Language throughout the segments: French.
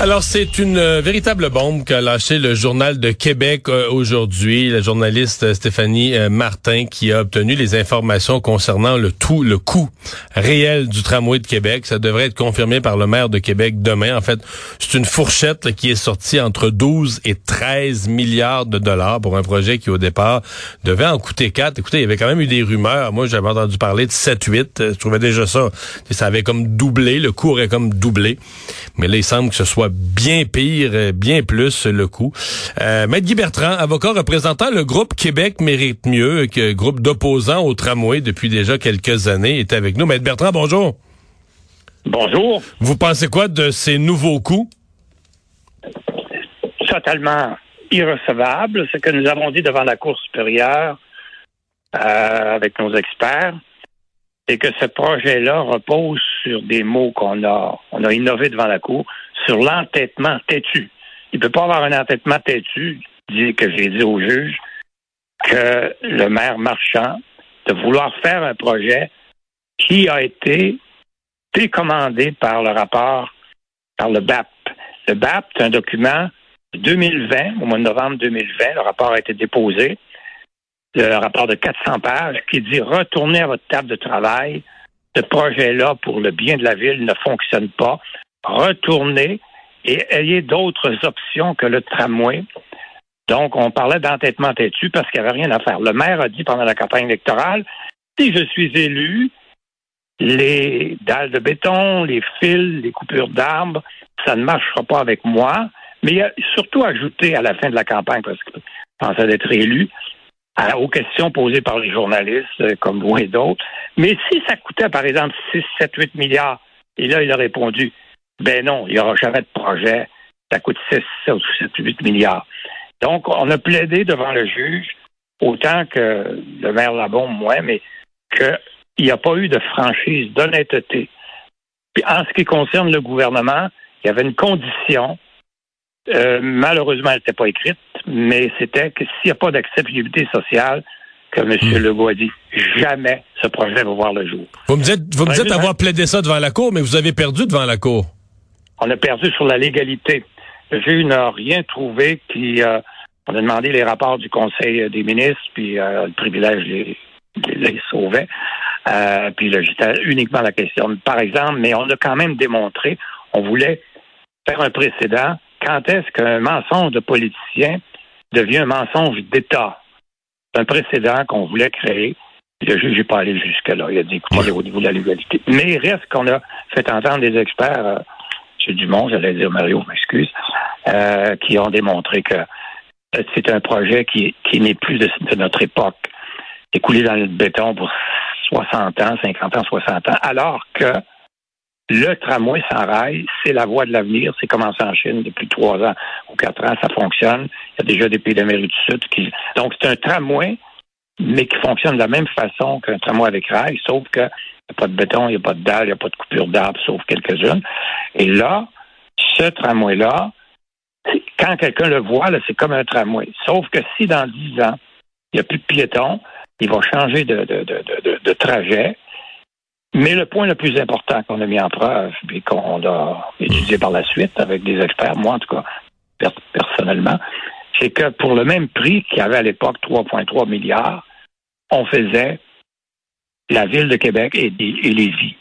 Alors, c'est une euh, véritable bombe qu'a lâché le Journal de Québec euh, aujourd'hui. La journaliste euh, Stéphanie Martin qui a obtenu les informations concernant le tout, le coût réel du tramway de Québec. Ça devrait être confirmé par le maire de Québec demain. En fait, c'est une fourchette qui est sortie entre 12 et 13 milliards de dollars pour un projet qui, au départ, devait en coûter 4. Écoutez, il y avait quand même eu des rumeurs. Moi, j'avais entendu parler de 7-8. Je trouvais déjà ça. Ça avait comme doublé. Le coût aurait comme doublé. Mais là, il semble que ce soit bien pire, euh, bien plus le coût. Euh, Maître Guy Bertrand, avocat représentant le groupe Québec mérite mieux, que groupe d'opposants au tramway depuis déjà quelques années, est avec nous. Maître Bertrand, bonjour. Bonjour. Vous pensez quoi de ces nouveaux coûts? Totalement irrecevable. Ce que nous avons dit devant la Cour supérieure euh, avec nos experts, c'est que ce projet-là repose sur des mots qu'on a, on a innové devant la Cour, sur l'entêtement têtu. Il ne peut pas avoir un entêtement têtu, que j'ai dit au juge, que le maire marchand, de vouloir faire un projet qui a été décommandé par le rapport, par le BAP. Le BAP, c'est un document de 2020, au mois de novembre 2020. Le rapport a été déposé. Le rapport de 400 pages qui dit retournez à votre table de travail. Ce projet-là, pour le bien de la ville, ne fonctionne pas retournez et ayez d'autres options que le tramway. Donc, on parlait d'entêtement têtu parce qu'il n'y avait rien à faire. Le maire a dit pendant la campagne électorale, si je suis élu, les dalles de béton, les fils, les coupures d'arbres, ça ne marchera pas avec moi. Mais il a surtout ajouté à la fin de la campagne, parce qu'il pensait d'être élu, aux questions posées par les journalistes euh, comme vous et d'autres. Mais si ça coûtait, par exemple, 6, 7, 8 milliards, et là, il a répondu, ben non, il n'y aura jamais de projet. Ça coûte 6, 7 ou 8 milliards. Donc, on a plaidé devant le juge, autant que le maire Labon, moi, mais qu'il n'y a pas eu de franchise, d'honnêteté. Puis en ce qui concerne le gouvernement, il y avait une condition, euh, malheureusement, elle n'était pas écrite, mais c'était que s'il n'y a pas d'acceptabilité sociale, que M. Hmm. Legault a dit, jamais ce projet va voir le jour. Vous me dites, vous me dites avoir plaidé ça devant la Cour, mais vous avez perdu devant la Cour on a perdu sur la légalité. Le juge n'a rien trouvé, puis euh, on a demandé les rapports du Conseil des ministres, puis euh, le privilège les, les sauvait. Euh, puis là, j'étais uniquement la question. Par exemple, mais on a quand même démontré, on voulait faire un précédent. Quand est-ce qu'un mensonge de politicien devient un mensonge d'État? Un précédent qu'on voulait créer. Le juge n'est pas allé jusque-là. Il a dit, écoutez, au niveau de la légalité. Mais il reste qu'on a fait entendre des experts du Dumont, j'allais dire Mario, m'excuse, euh, qui ont démontré que c'est un projet qui, n'est plus de, notre époque, écoulé dans le béton pour 60 ans, 50 ans, 60 ans, alors que le tramway sans rail, c'est la voie de l'avenir. C'est commencé en Chine depuis trois ans ou quatre ans, ça fonctionne. Il y a déjà des pays d'Amérique du Sud qui. Donc, c'est un tramway, mais qui fonctionne de la même façon qu'un tramway avec rail, sauf que n'y a pas de béton, il n'y a pas de dalle, il n'y a pas de coupure d'arbres, sauf quelques-unes. Et là, ce tramway-là, quand quelqu'un le voit, c'est comme un tramway. Sauf que si dans dix ans, il n'y a plus de piétons, il va changer de, de, trajet. Mais le point le plus important qu'on a mis en preuve et qu'on a étudié par la suite avec des experts, moi en tout cas personnellement, c'est que pour le même prix qu'il y avait à l'époque 3,3 milliards, on faisait la ville de Québec et, et Lévis.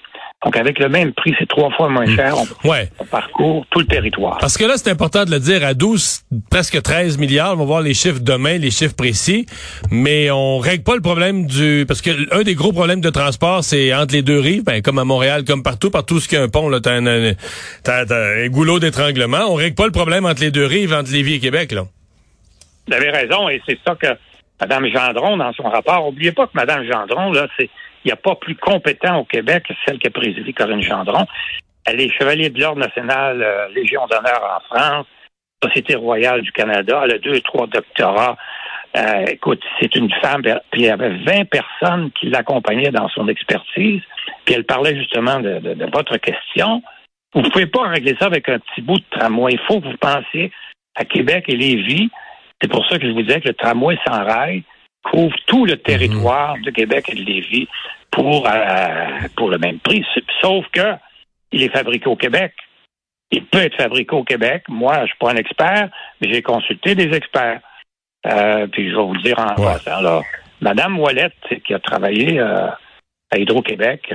Donc, avec le même prix, c'est trois fois moins hmm. cher. On, ouais. parcourt tout le territoire. Parce que là, c'est important de le dire, à 12, presque 13 milliards, on va voir les chiffres demain, les chiffres précis, mais on règle pas le problème du... Parce que un des gros problèmes de transport, c'est entre les deux rives, ben, comme à Montréal, comme partout, partout ce qui a un pont, là, t'as un, un, un, goulot d'étranglement. On règle pas le problème entre les deux rives, entre Lévis et Québec, là. Vous avez raison, et c'est ça que Mme Gendron, dans son rapport, oubliez pas que Mme Gendron, là, c'est il n'y a pas plus compétent au Québec que celle qui a présidé Corinne Gendron. Elle est chevalier de l'Ordre national, euh, Légion d'honneur en France, Société royale du Canada. Elle a deux, trois doctorats Euh, écoute, c'est une femme, puis il y avait 20 personnes qui l'accompagnaient dans son expertise, puis elle parlait justement de, votre question. Vous ne pouvez pas régler ça avec un petit bout de tramway. Il faut que vous pensiez à Québec et Lévis. C'est pour ça que je vous disais que le tramway sans rail couvre tout le territoire de Québec et de Lévis pour, euh, pour le même prix. Sauf que il est fabriqué au Québec. Il peut être fabriqué au Québec. Moi, je ne suis pas un expert, mais j'ai consulté des experts. Euh, puis je vais vous le dire en passant, là, Madame Ouellette, qui a travaillé euh, à Hydro-Québec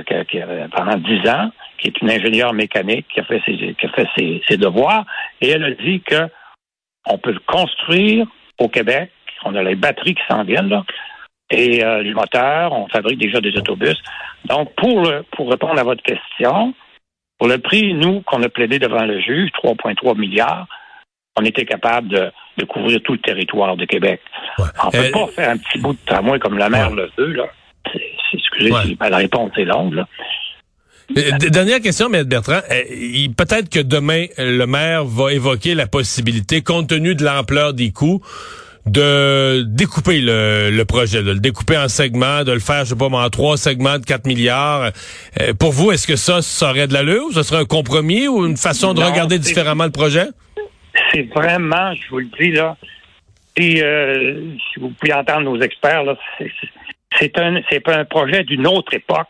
pendant dix ans, qui est une ingénieure mécanique, qui a fait ses, qui a fait ses, devoirs, et elle a dit que on peut le construire au Québec. On a les batteries qui s'en viennent, là, et euh, les moteurs, on fabrique déjà des autobus. Donc, pour, le, pour répondre à votre question, pour le prix, nous, qu'on a plaidé devant le juge, 3,3 milliards, on était capable de, couvrir tout le territoire de Québec. On ne peut euh, pas faire un petit bout de tramway comme la mer le veut. Là. excusez, si la réponse est longue. Là. Euh, dernière question, M. Bertrand. Euh, peut-être que demain, le maire va évoquer la possibilité, compte tenu de l'ampleur des coûts, de découper le, projet, de le découper en segments, de le faire, je sais pas, en trois segments de 4 milliards. pour vous, est-ce que ça, ça aurait de l'allure? Ou ce serait un compromis ou une façon de regarder différemment le projet? c'est vraiment, je vous le dis là, et euh, si vous pouvez entendre nos experts, là, c'est un projet d'une autre époque.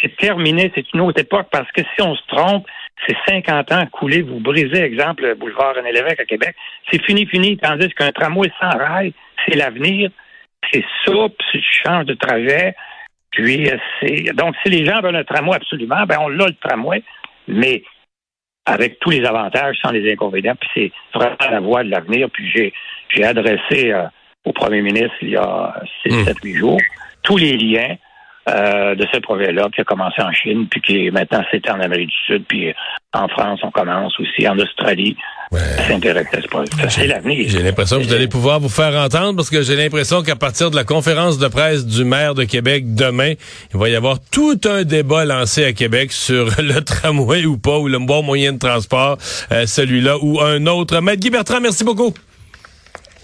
C'est terminé, c'est une autre époque parce que si on se trompe, c'est 50 ans coulés, vous brisez, exemple, le boulevard René Lévesque à Québec. C'est fini, fini, tandis qu'un tramway sans rail, c'est l'avenir. C'est souple, c'est tu changes de trajet. Puis, euh, c'est, donc, si les gens veulent un tramway absolument, ben, on l'a le tramway. Mais avec tous les avantages sans les inconvénients. Puis c'est vraiment la voie de l'avenir. Puis j'ai, j'ai adressé euh, au premier ministre il y a 6, 7, 8 jours tous les liens euh, de ce projet-là qui a commencé en Chine, puis qui est maintenant c'est en Amérique du Sud, puis en France, on commence aussi, en Australie. C'est l'avenir. J'ai l'impression que vous allez pouvoir vous faire entendre parce que j'ai l'impression qu'à partir de la conférence de presse du maire de Québec demain, il va y avoir tout un débat lancé à Québec sur le tramway ou pas, ou le bon moyen de transport, euh, celui-là ou un autre. Maître Guy Bertrand, merci beaucoup.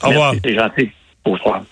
Au revoir. C'est gentil. Au revoir.